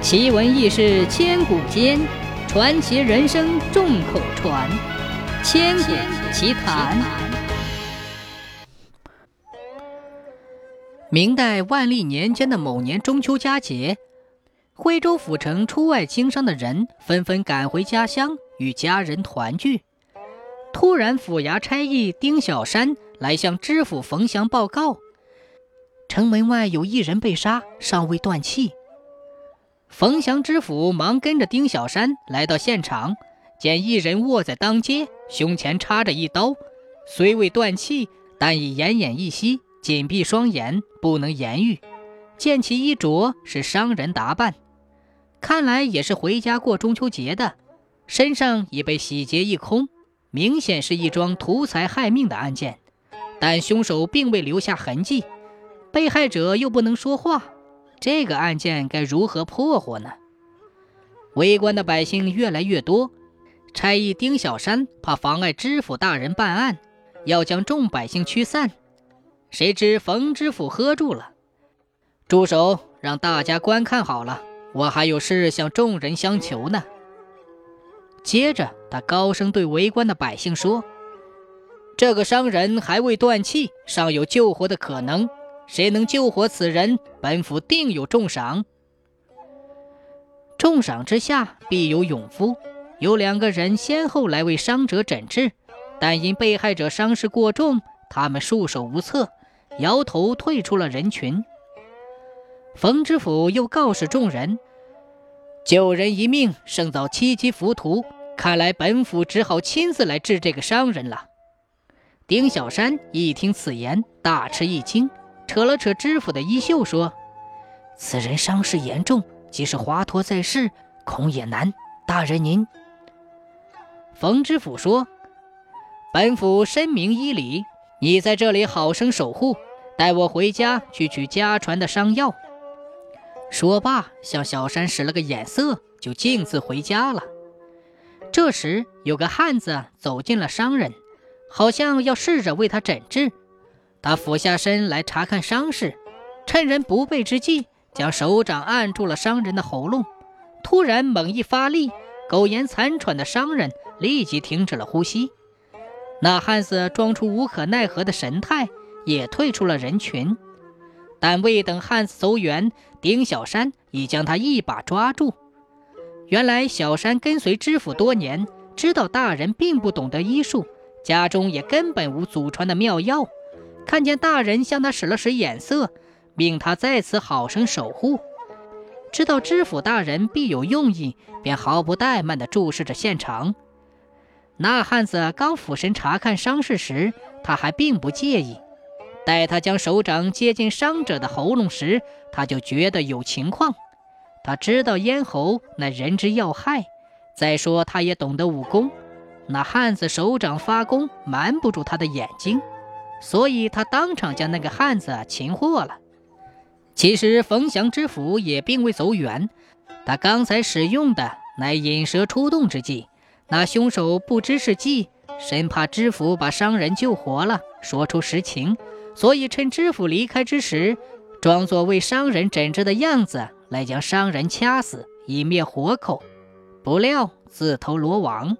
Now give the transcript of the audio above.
奇闻异事千古间，传奇人生众口传。千古奇谈。明代万历年间的某年中秋佳节，徽州府城出外经商的人纷纷赶回家乡与家人团聚。突然，府衙差役丁小山来向知府冯祥报告，城门外有一人被杀，尚未断气。冯祥知府忙跟着丁小山来到现场，见一人卧在当街，胸前插着一刀，虽未断气，但已奄奄一息，紧闭双眼，不能言语。见其衣着是商人打扮，看来也是回家过中秋节的，身上已被洗劫一空，明显是一桩图财害命的案件。但凶手并未留下痕迹，被害者又不能说话。这个案件该如何破获呢？围观的百姓越来越多，差役丁小山怕妨碍知府大人办案，要将众百姓驱散。谁知冯知府喝住了：“住手，让大家观看好了，我还有事向众人相求呢。”接着，他高声对围观的百姓说：“这个商人还未断气，尚有救活的可能。”谁能救活此人，本府定有重赏。重赏之下必有勇夫。有两个人先后来为伤者诊治，但因被害者伤势过重，他们束手无策，摇头退出了人群。冯知府又告示众人：救人一命胜造七级浮屠，看来本府只好亲自来治这个商人了。丁小山一听此言，大吃一惊。扯了扯知府的衣袖，说：“此人伤势严重，即使华佗在世，恐也难。大人您。”冯知府说：“本府深明医理，你在这里好生守护，待我回家去取家传的伤药。”说罢，向小山使了个眼色，就径自回家了。这时，有个汉子走进了商人，好像要试着为他诊治。他俯下身来查看伤势，趁人不备之际，将手掌按住了商人的喉咙。突然猛一发力，苟延残喘的商人立即停止了呼吸。那汉子装出无可奈何的神态，也退出了人群。但未等汉子走远，丁小山已将他一把抓住。原来小山跟随知府多年，知道大人并不懂得医术，家中也根本无祖传的妙药。看见大人向他使了使眼色，命他在此好生守护。知道知府大人必有用意，便毫不怠慢地注视着现场。那汉子刚俯身查看伤势时，他还并不介意；待他将手掌接近伤者的喉咙时，他就觉得有情况。他知道咽喉乃人之要害，再说他也懂得武功。那汉子手掌发功，瞒不住他的眼睛。所以他当场将那个汉子擒获了。其实冯祥知府也并未走远，他刚才使用的乃引蛇出洞之计。那凶手不知是计，生怕知府把商人救活了，说出实情，所以趁知府离开之时，装作为商人诊治的样子来将商人掐死，以灭活口。不料自投罗网。